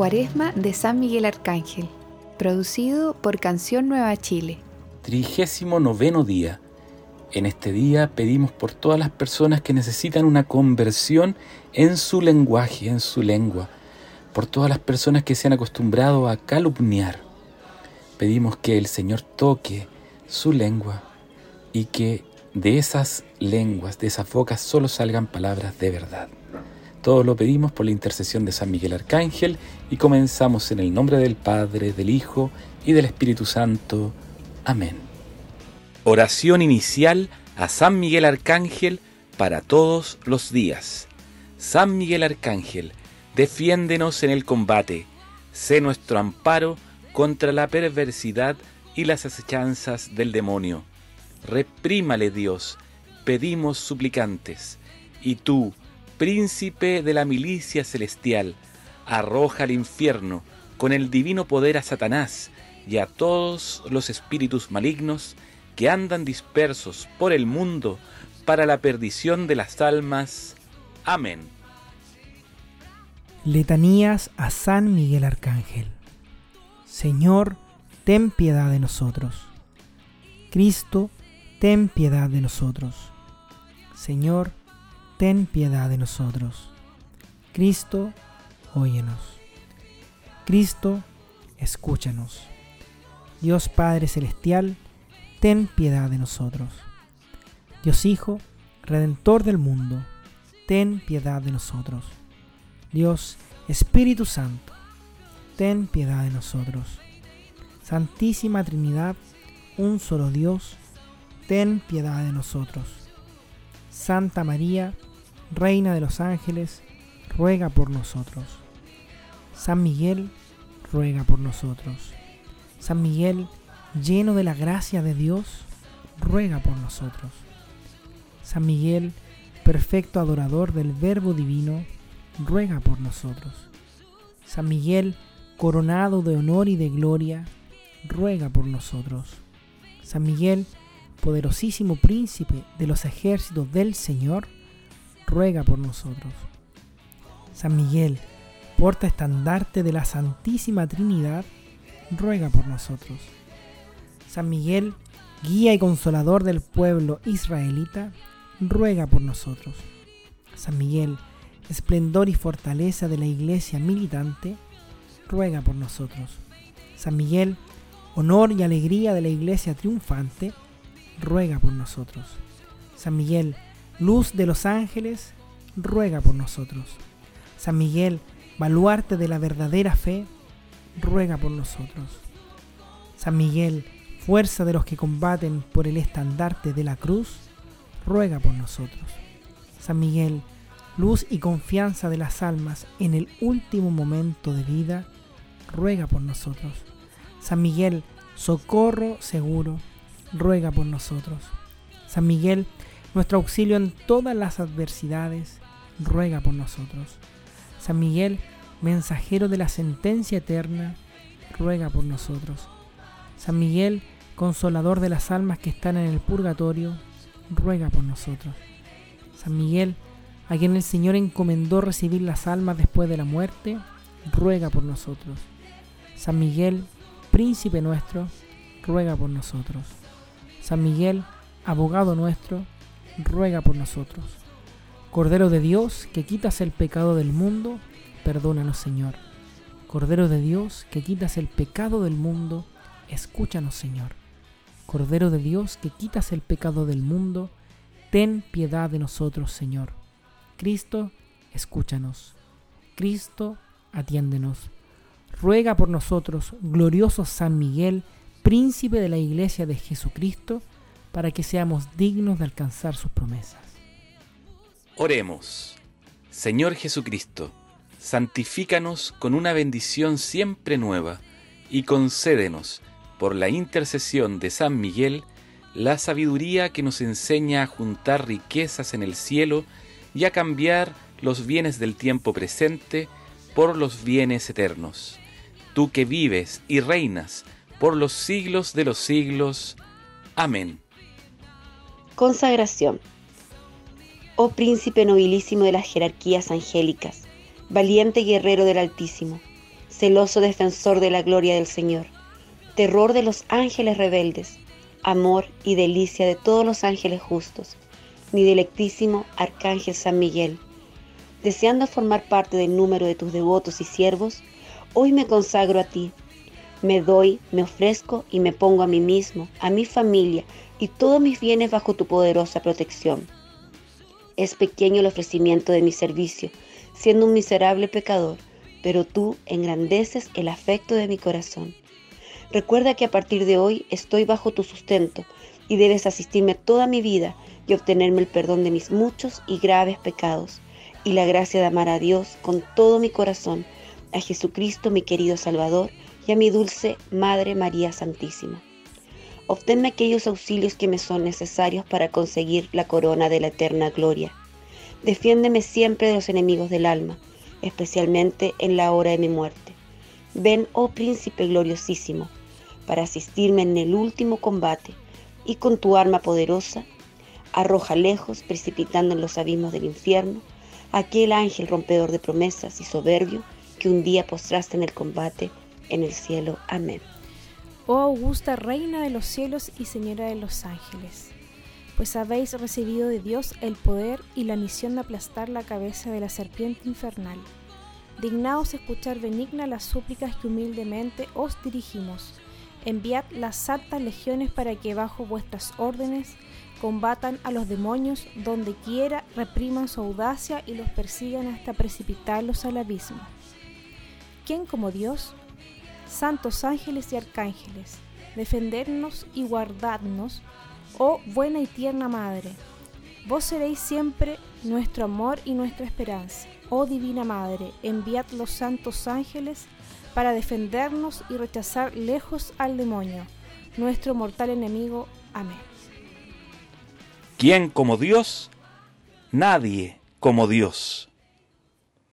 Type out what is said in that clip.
Cuaresma de San Miguel Arcángel, producido por Canción Nueva Chile. Trigésimo noveno día. En este día pedimos por todas las personas que necesitan una conversión en su lenguaje, en su lengua, por todas las personas que se han acostumbrado a calumniar. Pedimos que el Señor toque su lengua y que de esas lenguas, de esas bocas, solo salgan palabras de verdad. Todo lo pedimos por la intercesión de San Miguel Arcángel y comenzamos en el nombre del Padre, del Hijo y del Espíritu Santo. Amén. Oración inicial a San Miguel Arcángel para todos los días. San Miguel Arcángel, defiéndenos en el combate, sé nuestro amparo contra la perversidad y las acechanzas del demonio. Reprímale Dios, pedimos suplicantes, y tú, príncipe de la milicia celestial, arroja al infierno con el divino poder a Satanás y a todos los espíritus malignos que andan dispersos por el mundo para la perdición de las almas. Amén. Letanías a San Miguel Arcángel. Señor, ten piedad de nosotros. Cristo, ten piedad de nosotros. Señor, ten piedad de nosotros. Cristo, óyenos. Cristo, escúchanos. Dios Padre Celestial, ten piedad de nosotros. Dios Hijo, Redentor del mundo, ten piedad de nosotros. Dios Espíritu Santo, ten piedad de nosotros. Santísima Trinidad, un solo Dios, ten piedad de nosotros. Santa María, Reina de los ángeles, ruega por nosotros. San Miguel, ruega por nosotros. San Miguel, lleno de la gracia de Dios, ruega por nosotros. San Miguel, perfecto adorador del Verbo Divino, ruega por nosotros. San Miguel, coronado de honor y de gloria, ruega por nosotros. San Miguel, poderosísimo príncipe de los ejércitos del Señor, ruega por nosotros. San Miguel, porta estandarte de la Santísima Trinidad, ruega por nosotros. San Miguel, guía y consolador del pueblo israelita, ruega por nosotros. San Miguel, esplendor y fortaleza de la iglesia militante, ruega por nosotros. San Miguel, honor y alegría de la iglesia triunfante, ruega por nosotros. San Miguel, luz de los ángeles, ruega por nosotros. San Miguel, baluarte de la verdadera fe, ruega por nosotros. San Miguel, fuerza de los que combaten por el estandarte de la cruz, ruega por nosotros. San Miguel, luz y confianza de las almas en el último momento de vida, ruega por nosotros. San Miguel, socorro seguro, ruega por nosotros. San Miguel, nuestro auxilio en todas las adversidades, ruega por nosotros. San Miguel, mensajero de la sentencia eterna, ruega por nosotros. San Miguel, consolador de las almas que están en el purgatorio, ruega por nosotros. San Miguel, a quien el Señor encomendó recibir las almas después de la muerte, ruega por nosotros. San Miguel, príncipe nuestro, ruega por nosotros. San Miguel, abogado nuestro, ruega por nosotros. Cordero de Dios, que quitas el pecado del mundo, perdónanos Señor. Cordero de Dios, que quitas el pecado del mundo, escúchanos Señor. Cordero de Dios, que quitas el pecado del mundo, ten piedad de nosotros Señor. Cristo, escúchanos. Cristo, atiéndenos. Ruega por nosotros, glorioso San Miguel, príncipe de la Iglesia de Jesucristo, para que seamos dignos de alcanzar sus promesas. Oremos. Señor Jesucristo, santifícanos con una bendición siempre nueva y concédenos, por la intercesión de San Miguel, la sabiduría que nos enseña a juntar riquezas en el cielo y a cambiar los bienes del tiempo presente por los bienes eternos. Tú que vives y reinas por los siglos de los siglos. Amén. Consagración. Oh príncipe nobilísimo de las jerarquías angélicas, valiente guerrero del Altísimo, celoso defensor de la gloria del Señor, terror de los ángeles rebeldes, amor y delicia de todos los ángeles justos, mi delectísimo Arcángel San Miguel. Deseando formar parte del número de tus devotos y siervos, hoy me consagro a ti. Me doy, me ofrezco y me pongo a mí mismo, a mi familia y todos mis bienes bajo tu poderosa protección. Es pequeño el ofrecimiento de mi servicio, siendo un miserable pecador, pero tú engrandeces el afecto de mi corazón. Recuerda que a partir de hoy estoy bajo tu sustento y debes asistirme toda mi vida y obtenerme el perdón de mis muchos y graves pecados y la gracia de amar a Dios con todo mi corazón, a Jesucristo mi querido Salvador y a mi dulce Madre María Santísima. Obténme aquellos auxilios que me son necesarios para conseguir la corona de la eterna gloria. Defiéndeme siempre de los enemigos del alma, especialmente en la hora de mi muerte. Ven, oh príncipe gloriosísimo, para asistirme en el último combate, y con tu arma poderosa, arroja lejos, precipitando en los abismos del infierno, aquel ángel rompedor de promesas y soberbio que un día postraste en el combate en el cielo. Amén. Oh augusta Reina de los cielos y Señora de los ángeles, pues habéis recibido de Dios el poder y la misión de aplastar la cabeza de la serpiente infernal. Dignaos escuchar benigna las súplicas que humildemente os dirigimos. Enviad las santas legiones para que bajo vuestras órdenes combatan a los demonios donde quiera, repriman su audacia y los persigan hasta precipitarlos al abismo. ¿Quién como Dios? Santos ángeles y arcángeles, defendernos y guardarnos, oh buena y tierna Madre. Vos seréis siempre nuestro amor y nuestra esperanza. Oh Divina Madre, enviad los santos ángeles para defendernos y rechazar lejos al demonio, nuestro mortal enemigo. Amén. ¿Quién como Dios? Nadie como Dios.